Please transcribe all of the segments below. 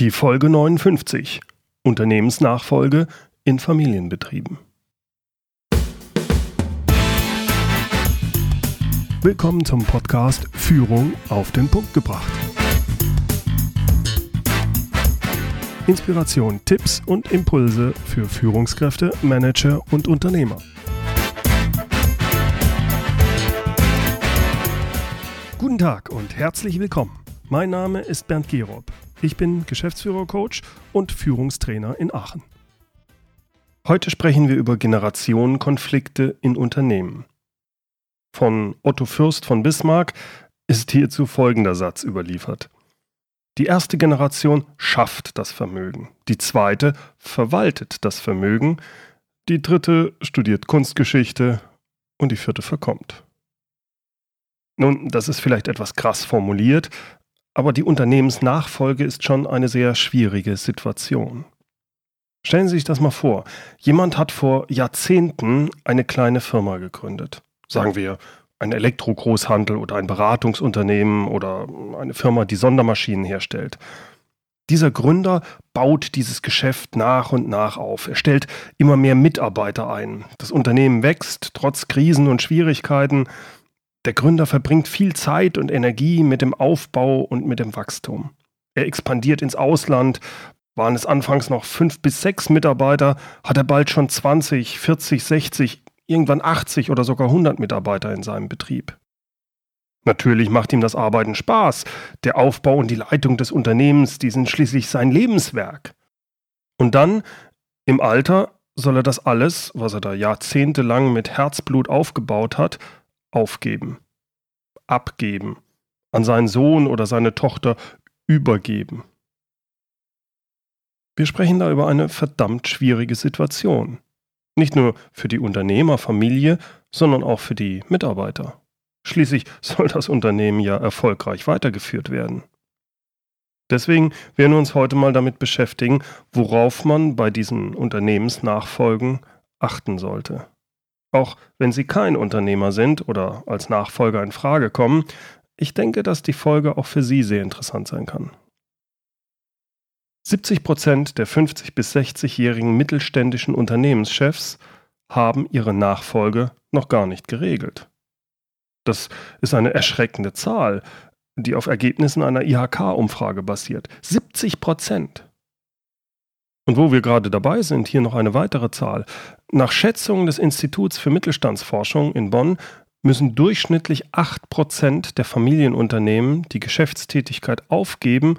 Die Folge 59 Unternehmensnachfolge in Familienbetrieben. Willkommen zum Podcast Führung auf den Punkt gebracht. Inspiration, Tipps und Impulse für Führungskräfte, Manager und Unternehmer. Guten Tag und herzlich willkommen. Mein Name ist Bernd Gerob. Ich bin Geschäftsführer-Coach und Führungstrainer in Aachen. Heute sprechen wir über Generationenkonflikte in Unternehmen. Von Otto Fürst von Bismarck ist hierzu folgender Satz überliefert. Die erste Generation schafft das Vermögen, die zweite verwaltet das Vermögen, die dritte studiert Kunstgeschichte und die vierte verkommt. Nun, das ist vielleicht etwas krass formuliert, aber die Unternehmensnachfolge ist schon eine sehr schwierige Situation. Stellen Sie sich das mal vor. Jemand hat vor Jahrzehnten eine kleine Firma gegründet. Sagen wir ein Elektrogroßhandel oder ein Beratungsunternehmen oder eine Firma, die Sondermaschinen herstellt. Dieser Gründer baut dieses Geschäft nach und nach auf. Er stellt immer mehr Mitarbeiter ein. Das Unternehmen wächst trotz Krisen und Schwierigkeiten. Der Gründer verbringt viel Zeit und Energie mit dem Aufbau und mit dem Wachstum. Er expandiert ins Ausland. Waren es anfangs noch fünf bis sechs Mitarbeiter, hat er bald schon 20, 40, 60, irgendwann 80 oder sogar 100 Mitarbeiter in seinem Betrieb. Natürlich macht ihm das Arbeiten Spaß. Der Aufbau und die Leitung des Unternehmens, die sind schließlich sein Lebenswerk. Und dann, im Alter, soll er das alles, was er da jahrzehntelang mit Herzblut aufgebaut hat, aufgeben, abgeben, an seinen Sohn oder seine Tochter übergeben. Wir sprechen da über eine verdammt schwierige Situation. Nicht nur für die Unternehmerfamilie, sondern auch für die Mitarbeiter. Schließlich soll das Unternehmen ja erfolgreich weitergeführt werden. Deswegen werden wir uns heute mal damit beschäftigen, worauf man bei diesen Unternehmensnachfolgen achten sollte. Auch wenn Sie kein Unternehmer sind oder als Nachfolger in Frage kommen, ich denke, dass die Folge auch für Sie sehr interessant sein kann. 70 Prozent der 50 bis 60-jährigen mittelständischen Unternehmenschefs haben ihre Nachfolge noch gar nicht geregelt. Das ist eine erschreckende Zahl, die auf Ergebnissen einer IHK-Umfrage basiert. 70 Prozent. Und wo wir gerade dabei sind, hier noch eine weitere Zahl. Nach Schätzungen des Instituts für Mittelstandsforschung in Bonn müssen durchschnittlich 8% der Familienunternehmen die Geschäftstätigkeit aufgeben,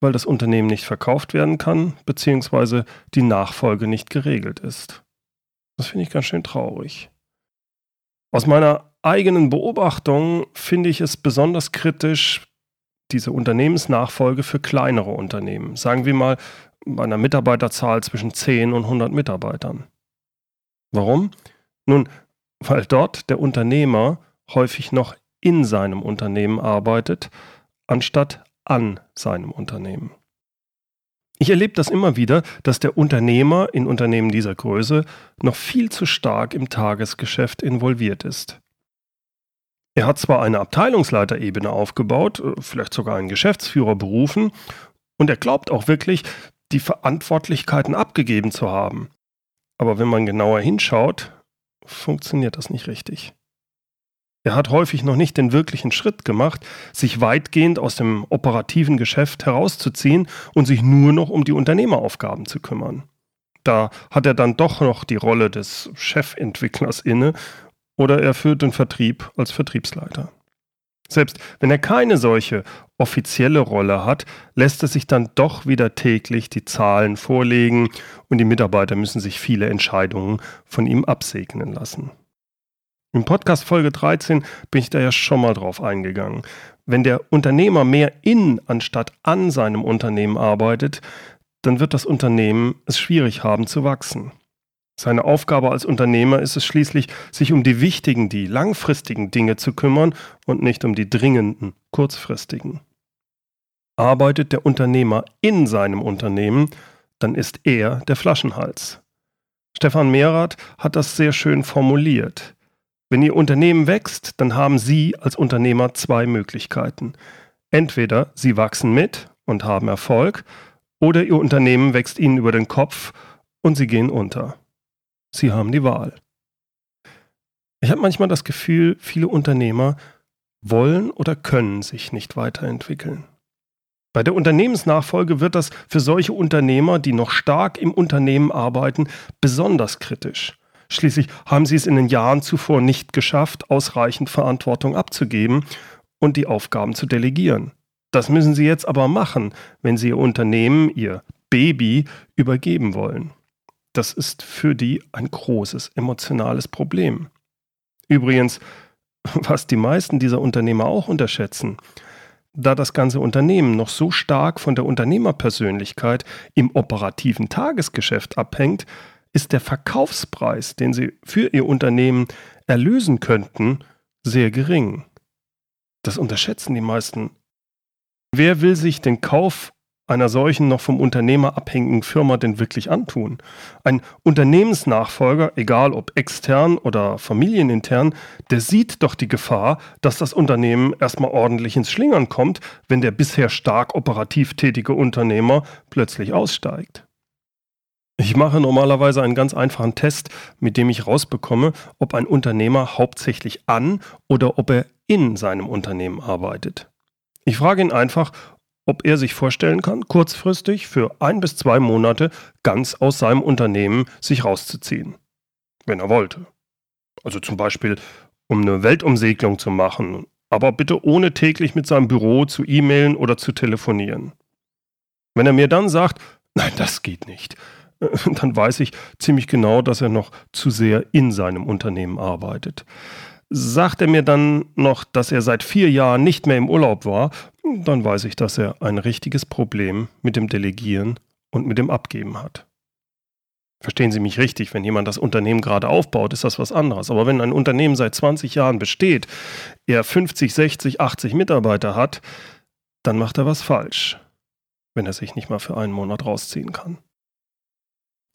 weil das Unternehmen nicht verkauft werden kann, beziehungsweise die Nachfolge nicht geregelt ist. Das finde ich ganz schön traurig. Aus meiner eigenen Beobachtung finde ich es besonders kritisch, diese Unternehmensnachfolge für kleinere Unternehmen. Sagen wir mal bei einer Mitarbeiterzahl zwischen 10 und 100 Mitarbeitern. Warum? Nun, weil dort der Unternehmer häufig noch in seinem Unternehmen arbeitet, anstatt an seinem Unternehmen. Ich erlebe das immer wieder, dass der Unternehmer in Unternehmen dieser Größe noch viel zu stark im Tagesgeschäft involviert ist. Er hat zwar eine Abteilungsleiterebene aufgebaut, vielleicht sogar einen Geschäftsführer berufen, und er glaubt auch wirklich, die Verantwortlichkeiten abgegeben zu haben. Aber wenn man genauer hinschaut, funktioniert das nicht richtig. Er hat häufig noch nicht den wirklichen Schritt gemacht, sich weitgehend aus dem operativen Geschäft herauszuziehen und sich nur noch um die Unternehmeraufgaben zu kümmern. Da hat er dann doch noch die Rolle des Chefentwicklers inne oder er führt den Vertrieb als Vertriebsleiter. Selbst wenn er keine solche offizielle Rolle hat, lässt er sich dann doch wieder täglich die Zahlen vorlegen und die Mitarbeiter müssen sich viele Entscheidungen von ihm absegnen lassen. Im Podcast Folge 13 bin ich da ja schon mal drauf eingegangen. Wenn der Unternehmer mehr in anstatt an seinem Unternehmen arbeitet, dann wird das Unternehmen es schwierig haben zu wachsen. Seine Aufgabe als Unternehmer ist es schließlich, sich um die wichtigen, die langfristigen Dinge zu kümmern und nicht um die dringenden, kurzfristigen. Arbeitet der Unternehmer in seinem Unternehmen, dann ist er der Flaschenhals. Stefan Mehrath hat das sehr schön formuliert. Wenn Ihr Unternehmen wächst, dann haben Sie als Unternehmer zwei Möglichkeiten. Entweder Sie wachsen mit und haben Erfolg, oder Ihr Unternehmen wächst Ihnen über den Kopf und Sie gehen unter. Sie haben die Wahl. Ich habe manchmal das Gefühl, viele Unternehmer wollen oder können sich nicht weiterentwickeln. Bei der Unternehmensnachfolge wird das für solche Unternehmer, die noch stark im Unternehmen arbeiten, besonders kritisch. Schließlich haben sie es in den Jahren zuvor nicht geschafft, ausreichend Verantwortung abzugeben und die Aufgaben zu delegieren. Das müssen sie jetzt aber machen, wenn sie ihr Unternehmen, ihr Baby, übergeben wollen. Das ist für die ein großes emotionales Problem. Übrigens, was die meisten dieser Unternehmer auch unterschätzen, da das ganze Unternehmen noch so stark von der Unternehmerpersönlichkeit im operativen Tagesgeschäft abhängt, ist der Verkaufspreis, den sie für ihr Unternehmen erlösen könnten, sehr gering. Das unterschätzen die meisten. Wer will sich den Kauf einer solchen noch vom Unternehmer abhängigen Firma denn wirklich antun? Ein Unternehmensnachfolger, egal ob extern oder familienintern, der sieht doch die Gefahr, dass das Unternehmen erstmal ordentlich ins Schlingern kommt, wenn der bisher stark operativ tätige Unternehmer plötzlich aussteigt. Ich mache normalerweise einen ganz einfachen Test, mit dem ich rausbekomme, ob ein Unternehmer hauptsächlich an oder ob er in seinem Unternehmen arbeitet. Ich frage ihn einfach, ob er sich vorstellen kann, kurzfristig für ein bis zwei Monate ganz aus seinem Unternehmen sich rauszuziehen. Wenn er wollte. Also zum Beispiel, um eine Weltumsegelung zu machen, aber bitte ohne täglich mit seinem Büro zu e-mailen oder zu telefonieren. Wenn er mir dann sagt, nein, das geht nicht, dann weiß ich ziemlich genau, dass er noch zu sehr in seinem Unternehmen arbeitet. Sagt er mir dann noch, dass er seit vier Jahren nicht mehr im Urlaub war, dann weiß ich, dass er ein richtiges Problem mit dem Delegieren und mit dem Abgeben hat. Verstehen Sie mich richtig, wenn jemand das Unternehmen gerade aufbaut, ist das was anderes. Aber wenn ein Unternehmen seit 20 Jahren besteht, er 50, 60, 80 Mitarbeiter hat, dann macht er was falsch, wenn er sich nicht mal für einen Monat rausziehen kann.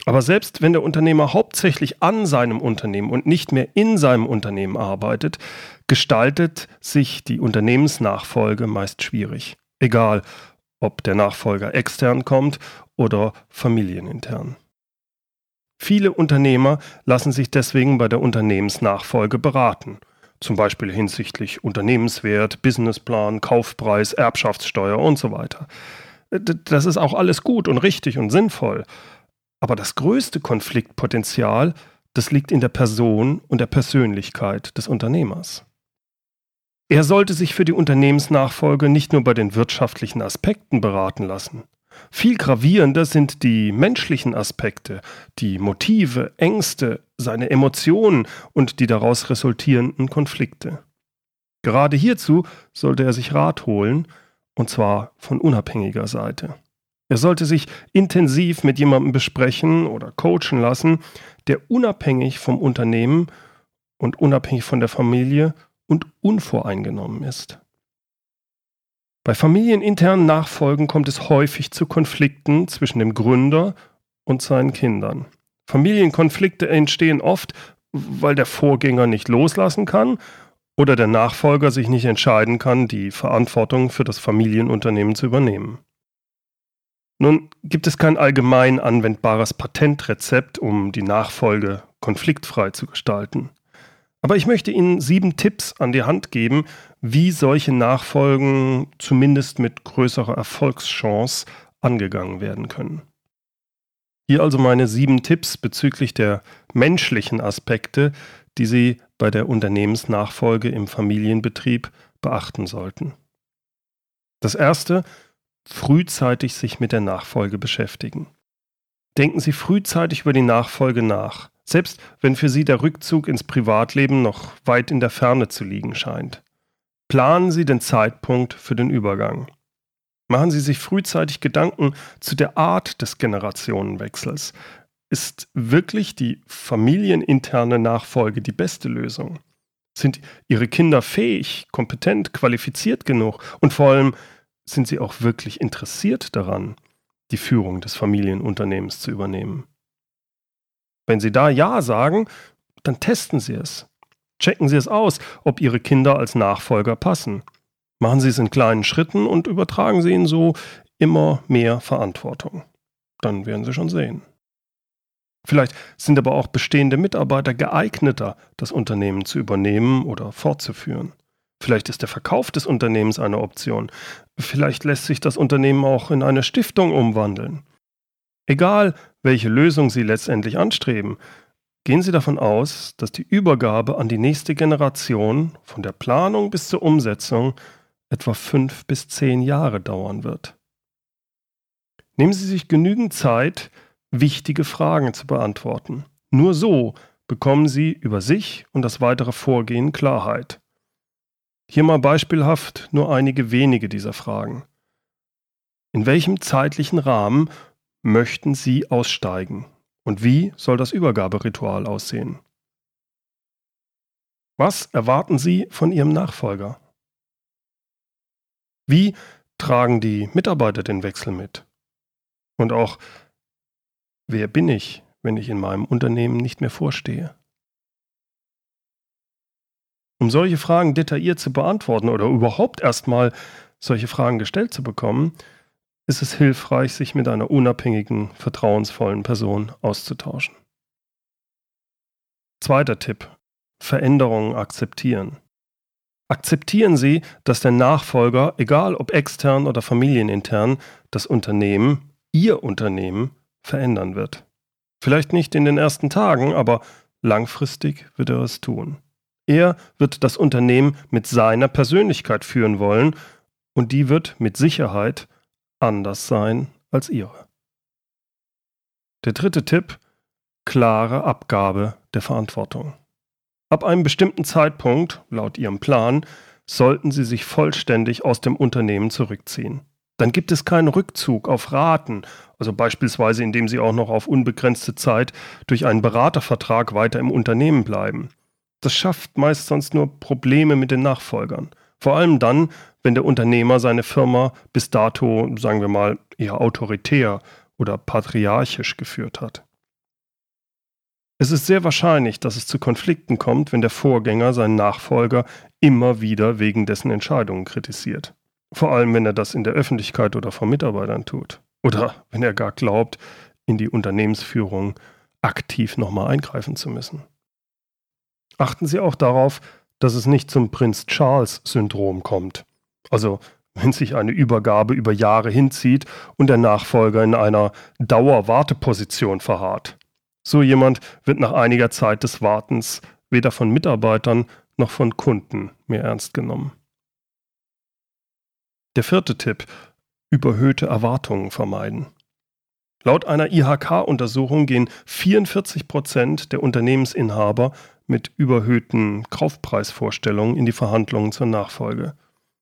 Aber selbst wenn der Unternehmer hauptsächlich an seinem Unternehmen und nicht mehr in seinem Unternehmen arbeitet, gestaltet sich die Unternehmensnachfolge meist schwierig. Egal, ob der Nachfolger extern kommt oder familienintern. Viele Unternehmer lassen sich deswegen bei der Unternehmensnachfolge beraten, zum Beispiel hinsichtlich Unternehmenswert, Businessplan, Kaufpreis, Erbschaftssteuer und so weiter. Das ist auch alles gut und richtig und sinnvoll. Aber das größte Konfliktpotenzial, das liegt in der Person und der Persönlichkeit des Unternehmers. Er sollte sich für die Unternehmensnachfolge nicht nur bei den wirtschaftlichen Aspekten beraten lassen. Viel gravierender sind die menschlichen Aspekte, die Motive, Ängste, seine Emotionen und die daraus resultierenden Konflikte. Gerade hierzu sollte er sich Rat holen, und zwar von unabhängiger Seite. Er sollte sich intensiv mit jemandem besprechen oder coachen lassen, der unabhängig vom Unternehmen und unabhängig von der Familie und unvoreingenommen ist. Bei familieninternen Nachfolgen kommt es häufig zu Konflikten zwischen dem Gründer und seinen Kindern. Familienkonflikte entstehen oft, weil der Vorgänger nicht loslassen kann oder der Nachfolger sich nicht entscheiden kann, die Verantwortung für das Familienunternehmen zu übernehmen. Nun gibt es kein allgemein anwendbares Patentrezept, um die Nachfolge konfliktfrei zu gestalten. Aber ich möchte Ihnen sieben Tipps an die Hand geben, wie solche Nachfolgen zumindest mit größerer Erfolgschance angegangen werden können. Hier also meine sieben Tipps bezüglich der menschlichen Aspekte, die Sie bei der Unternehmensnachfolge im Familienbetrieb beachten sollten. Das erste, frühzeitig sich mit der Nachfolge beschäftigen. Denken Sie frühzeitig über die Nachfolge nach, selbst wenn für Sie der Rückzug ins Privatleben noch weit in der Ferne zu liegen scheint. Planen Sie den Zeitpunkt für den Übergang. Machen Sie sich frühzeitig Gedanken zu der Art des Generationenwechsels. Ist wirklich die familieninterne Nachfolge die beste Lösung? Sind Ihre Kinder fähig, kompetent, qualifiziert genug? Und vor allem, sind Sie auch wirklich interessiert daran, die Führung des Familienunternehmens zu übernehmen? Wenn Sie da Ja sagen, dann testen Sie es. Checken Sie es aus, ob Ihre Kinder als Nachfolger passen. Machen Sie es in kleinen Schritten und übertragen Sie ihnen so immer mehr Verantwortung. Dann werden Sie schon sehen. Vielleicht sind aber auch bestehende Mitarbeiter geeigneter, das Unternehmen zu übernehmen oder fortzuführen. Vielleicht ist der Verkauf des Unternehmens eine Option. Vielleicht lässt sich das Unternehmen auch in eine Stiftung umwandeln. Egal, welche Lösung Sie letztendlich anstreben, gehen Sie davon aus, dass die Übergabe an die nächste Generation von der Planung bis zur Umsetzung etwa fünf bis zehn Jahre dauern wird. Nehmen Sie sich genügend Zeit, wichtige Fragen zu beantworten. Nur so bekommen Sie über sich und das weitere Vorgehen Klarheit. Hier mal beispielhaft nur einige wenige dieser Fragen. In welchem zeitlichen Rahmen möchten Sie aussteigen? Und wie soll das Übergaberitual aussehen? Was erwarten Sie von Ihrem Nachfolger? Wie tragen die Mitarbeiter den Wechsel mit? Und auch, wer bin ich, wenn ich in meinem Unternehmen nicht mehr vorstehe? Um solche Fragen detailliert zu beantworten oder überhaupt erstmal solche Fragen gestellt zu bekommen, ist es hilfreich, sich mit einer unabhängigen, vertrauensvollen Person auszutauschen. Zweiter Tipp. Veränderungen akzeptieren. Akzeptieren Sie, dass der Nachfolger, egal ob extern oder familienintern, das Unternehmen, Ihr Unternehmen, verändern wird. Vielleicht nicht in den ersten Tagen, aber langfristig wird er es tun. Er wird das Unternehmen mit seiner Persönlichkeit führen wollen und die wird mit Sicherheit anders sein als ihre. Der dritte Tipp, klare Abgabe der Verantwortung. Ab einem bestimmten Zeitpunkt, laut Ihrem Plan, sollten Sie sich vollständig aus dem Unternehmen zurückziehen. Dann gibt es keinen Rückzug auf Raten, also beispielsweise indem Sie auch noch auf unbegrenzte Zeit durch einen Beratervertrag weiter im Unternehmen bleiben. Das schafft meist sonst nur Probleme mit den Nachfolgern. Vor allem dann, wenn der Unternehmer seine Firma bis dato, sagen wir mal, eher autoritär oder patriarchisch geführt hat. Es ist sehr wahrscheinlich, dass es zu Konflikten kommt, wenn der Vorgänger seinen Nachfolger immer wieder wegen dessen Entscheidungen kritisiert. Vor allem, wenn er das in der Öffentlichkeit oder vor Mitarbeitern tut. Oder wenn er gar glaubt, in die Unternehmensführung aktiv nochmal eingreifen zu müssen. Achten Sie auch darauf, dass es nicht zum Prinz Charles-Syndrom kommt. Also wenn sich eine Übergabe über Jahre hinzieht und der Nachfolger in einer Dauerwarteposition verharrt. So jemand wird nach einiger Zeit des Wartens weder von Mitarbeitern noch von Kunden mehr ernst genommen. Der vierte Tipp, überhöhte Erwartungen vermeiden. Laut einer IHK-Untersuchung gehen 44 Prozent der Unternehmensinhaber mit überhöhten Kaufpreisvorstellungen in die Verhandlungen zur Nachfolge.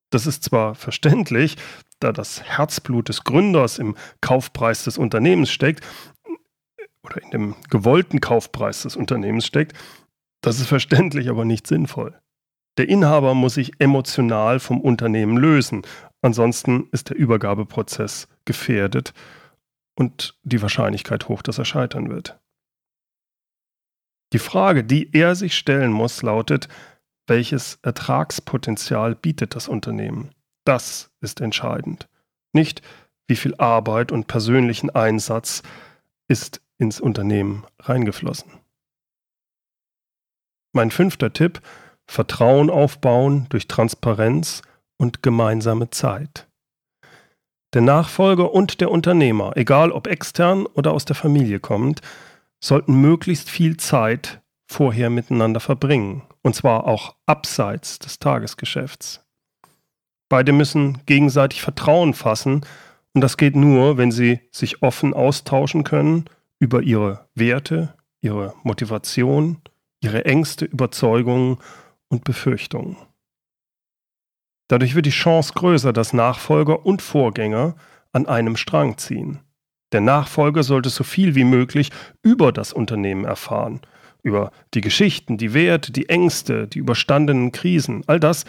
Das ist zwar verständlich, da das Herzblut des Gründers im Kaufpreis des Unternehmens steckt, oder in dem gewollten Kaufpreis des Unternehmens steckt, das ist verständlich, aber nicht sinnvoll. Der Inhaber muss sich emotional vom Unternehmen lösen, ansonsten ist der Übergabeprozess gefährdet und die Wahrscheinlichkeit hoch, dass er scheitern wird. Die Frage, die er sich stellen muss, lautet, welches Ertragspotenzial bietet das Unternehmen? Das ist entscheidend. Nicht, wie viel Arbeit und persönlichen Einsatz ist ins Unternehmen reingeflossen. Mein fünfter Tipp, Vertrauen aufbauen durch Transparenz und gemeinsame Zeit. Der Nachfolger und der Unternehmer, egal ob extern oder aus der Familie kommt, sollten möglichst viel Zeit vorher miteinander verbringen, und zwar auch abseits des Tagesgeschäfts. Beide müssen gegenseitig Vertrauen fassen, und das geht nur, wenn sie sich offen austauschen können über ihre Werte, ihre Motivation, ihre Ängste, Überzeugungen und Befürchtungen. Dadurch wird die Chance größer, dass Nachfolger und Vorgänger an einem Strang ziehen. Der Nachfolger sollte so viel wie möglich über das Unternehmen erfahren, über die Geschichten, die Werte, die Ängste, die überstandenen Krisen, all das,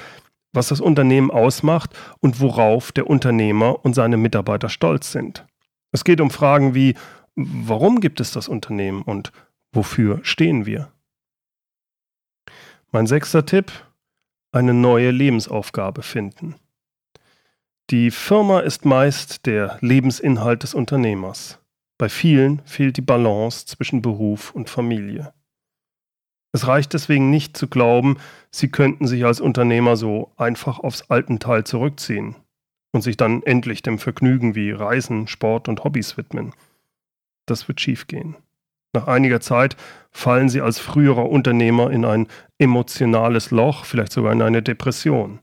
was das Unternehmen ausmacht und worauf der Unternehmer und seine Mitarbeiter stolz sind. Es geht um Fragen wie, warum gibt es das Unternehmen und wofür stehen wir? Mein sechster Tipp, eine neue Lebensaufgabe finden. Die Firma ist meist der Lebensinhalt des Unternehmers. Bei vielen fehlt die Balance zwischen Beruf und Familie. Es reicht deswegen nicht zu glauben, sie könnten sich als Unternehmer so einfach aufs Altenteil zurückziehen und sich dann endlich dem Vergnügen wie Reisen, Sport und Hobbys widmen. Das wird schiefgehen. Nach einiger Zeit fallen sie als früherer Unternehmer in ein emotionales Loch, vielleicht sogar in eine Depression.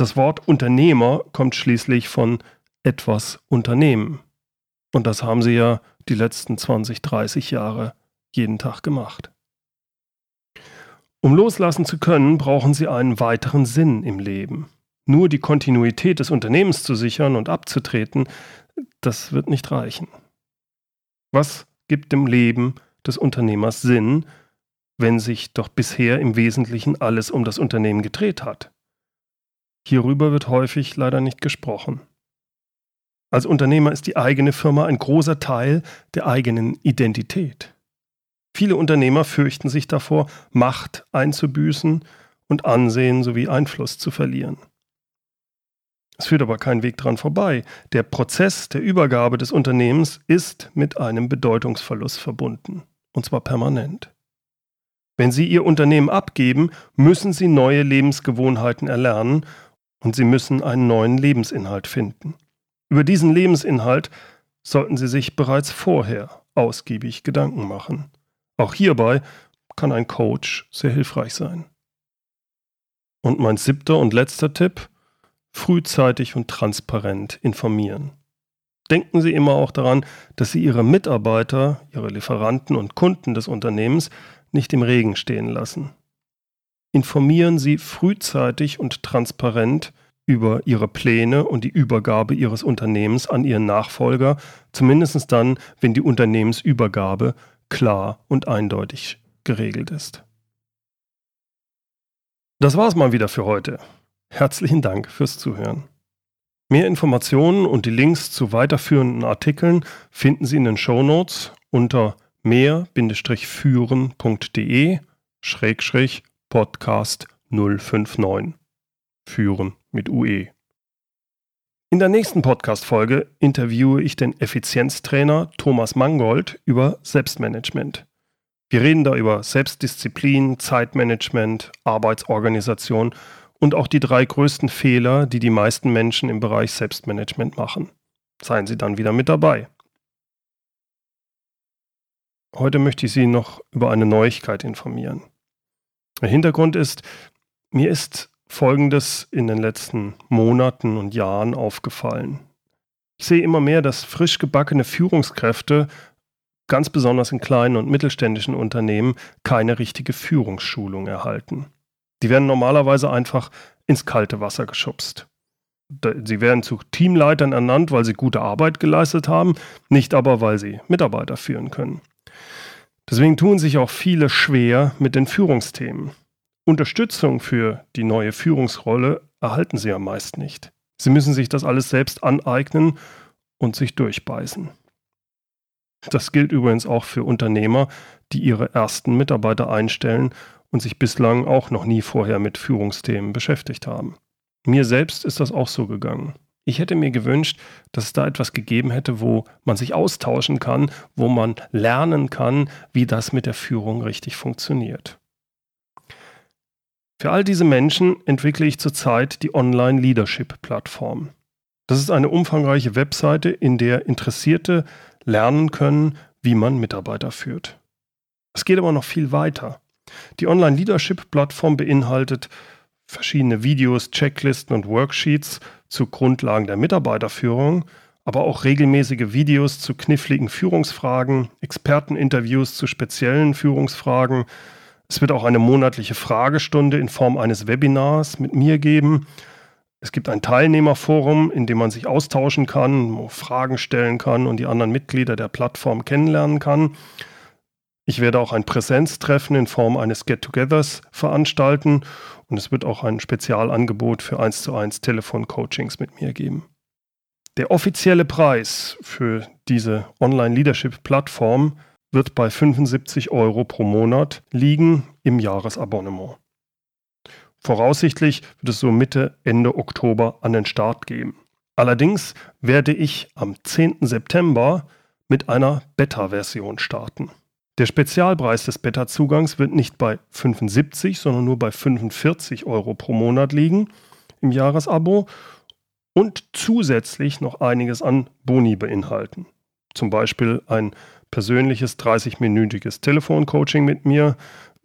Das Wort Unternehmer kommt schließlich von etwas Unternehmen. Und das haben sie ja die letzten 20, 30 Jahre jeden Tag gemacht. Um loslassen zu können, brauchen sie einen weiteren Sinn im Leben. Nur die Kontinuität des Unternehmens zu sichern und abzutreten, das wird nicht reichen. Was gibt dem Leben des Unternehmers Sinn, wenn sich doch bisher im Wesentlichen alles um das Unternehmen gedreht hat? Hierüber wird häufig leider nicht gesprochen. Als Unternehmer ist die eigene Firma ein großer Teil der eigenen Identität. Viele Unternehmer fürchten sich davor, Macht einzubüßen und Ansehen sowie Einfluss zu verlieren. Es führt aber kein Weg dran vorbei. Der Prozess der Übergabe des Unternehmens ist mit einem Bedeutungsverlust verbunden, und zwar permanent. Wenn Sie Ihr Unternehmen abgeben, müssen Sie neue Lebensgewohnheiten erlernen und Sie müssen einen neuen Lebensinhalt finden. Über diesen Lebensinhalt sollten Sie sich bereits vorher ausgiebig Gedanken machen. Auch hierbei kann ein Coach sehr hilfreich sein. Und mein siebter und letzter Tipp, frühzeitig und transparent informieren. Denken Sie immer auch daran, dass Sie Ihre Mitarbeiter, Ihre Lieferanten und Kunden des Unternehmens nicht im Regen stehen lassen. Informieren Sie frühzeitig und transparent über ihre Pläne und die Übergabe ihres Unternehmens an ihren Nachfolger, zumindest dann, wenn die Unternehmensübergabe klar und eindeutig geregelt ist. Das war's mal wieder für heute. Herzlichen Dank fürs Zuhören. Mehr Informationen und die Links zu weiterführenden Artikeln finden Sie in den Show Notes unter mehr-führen.de Podcast 059 führen mit UE. In der nächsten Podcast-Folge interviewe ich den Effizienztrainer Thomas Mangold über Selbstmanagement. Wir reden da über Selbstdisziplin, Zeitmanagement, Arbeitsorganisation und auch die drei größten Fehler, die die meisten Menschen im Bereich Selbstmanagement machen. Seien Sie dann wieder mit dabei. Heute möchte ich Sie noch über eine Neuigkeit informieren. Der Hintergrund ist, mir ist Folgendes in den letzten Monaten und Jahren aufgefallen. Ich sehe immer mehr, dass frisch gebackene Führungskräfte, ganz besonders in kleinen und mittelständischen Unternehmen, keine richtige Führungsschulung erhalten. Die werden normalerweise einfach ins kalte Wasser geschubst. Sie werden zu Teamleitern ernannt, weil sie gute Arbeit geleistet haben, nicht aber, weil sie Mitarbeiter führen können. Deswegen tun sich auch viele schwer mit den Führungsthemen. Unterstützung für die neue Führungsrolle erhalten sie ja meist nicht. Sie müssen sich das alles selbst aneignen und sich durchbeißen. Das gilt übrigens auch für Unternehmer, die ihre ersten Mitarbeiter einstellen und sich bislang auch noch nie vorher mit Führungsthemen beschäftigt haben. Mir selbst ist das auch so gegangen. Ich hätte mir gewünscht, dass es da etwas gegeben hätte, wo man sich austauschen kann, wo man lernen kann, wie das mit der Führung richtig funktioniert. Für all diese Menschen entwickle ich zurzeit die Online Leadership Plattform. Das ist eine umfangreiche Webseite, in der Interessierte lernen können, wie man Mitarbeiter führt. Es geht aber noch viel weiter. Die Online Leadership Plattform beinhaltet verschiedene Videos, Checklisten und Worksheets zu Grundlagen der Mitarbeiterführung, aber auch regelmäßige Videos zu kniffligen Führungsfragen, Experteninterviews zu speziellen Führungsfragen, es wird auch eine monatliche Fragestunde in Form eines Webinars mit mir geben. Es gibt ein Teilnehmerforum, in dem man sich austauschen kann, Fragen stellen kann und die anderen Mitglieder der Plattform kennenlernen kann. Ich werde auch ein Präsenztreffen in Form eines Get-togethers veranstalten und es wird auch ein Spezialangebot für 1 zu 1 Telefoncoachings mit mir geben. Der offizielle Preis für diese Online-Leadership-Plattform wird bei 75 Euro pro Monat liegen im Jahresabonnement. Voraussichtlich wird es so Mitte, Ende Oktober an den Start gehen. Allerdings werde ich am 10. September mit einer Beta-Version starten. Der Spezialpreis des Beta-Zugangs wird nicht bei 75, sondern nur bei 45 Euro pro Monat liegen im Jahresabo und zusätzlich noch einiges an Boni beinhalten. Zum Beispiel ein persönliches 30-minütiges Telefoncoaching mit mir,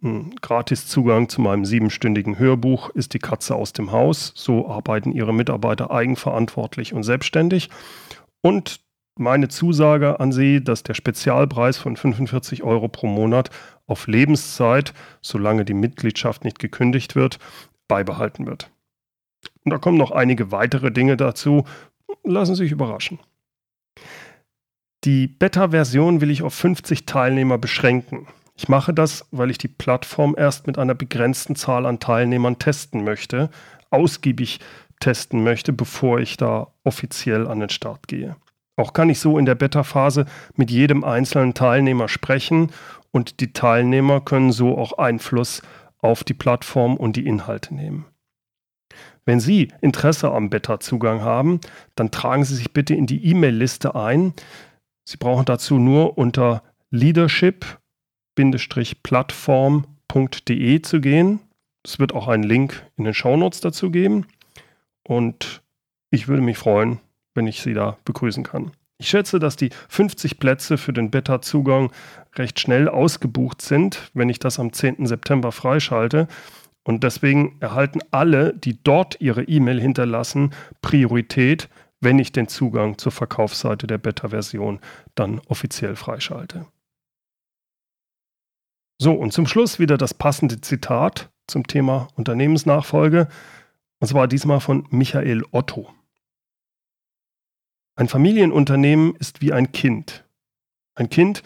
ein Gratiszugang zu meinem siebenstündigen Hörbuch ist die Katze aus dem Haus. So arbeiten ihre Mitarbeiter eigenverantwortlich und selbstständig. Und meine Zusage an Sie, dass der Spezialpreis von 45 Euro pro Monat auf Lebenszeit, solange die Mitgliedschaft nicht gekündigt wird, beibehalten wird. Und da kommen noch einige weitere Dinge dazu. Lassen Sie sich überraschen. Die Beta-Version will ich auf 50 Teilnehmer beschränken. Ich mache das, weil ich die Plattform erst mit einer begrenzten Zahl an Teilnehmern testen möchte, ausgiebig testen möchte, bevor ich da offiziell an den Start gehe. Auch kann ich so in der Beta-Phase mit jedem einzelnen Teilnehmer sprechen und die Teilnehmer können so auch Einfluss auf die Plattform und die Inhalte nehmen. Wenn Sie Interesse am Beta-Zugang haben, dann tragen Sie sich bitte in die E-Mail-Liste ein. Sie brauchen dazu nur unter leadership-plattform.de zu gehen. Es wird auch einen Link in den Shownotes dazu geben. Und ich würde mich freuen, wenn ich Sie da begrüßen kann. Ich schätze, dass die 50 Plätze für den Beta-Zugang recht schnell ausgebucht sind, wenn ich das am 10. September freischalte. Und deswegen erhalten alle, die dort ihre E-Mail hinterlassen, Priorität, wenn ich den Zugang zur Verkaufsseite der Beta-Version dann offiziell freischalte. So, und zum Schluss wieder das passende Zitat zum Thema Unternehmensnachfolge. Und zwar diesmal von Michael Otto. Ein Familienunternehmen ist wie ein Kind. Ein Kind,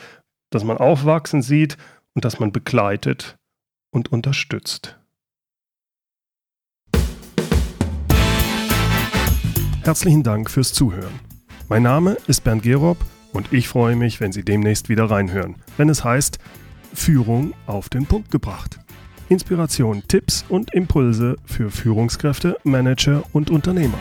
das man aufwachsen sieht und das man begleitet und unterstützt. Herzlichen Dank fürs Zuhören. Mein Name ist Bernd Gerob und ich freue mich, wenn Sie demnächst wieder reinhören, wenn es heißt Führung auf den Punkt gebracht. Inspiration, Tipps und Impulse für Führungskräfte, Manager und Unternehmer.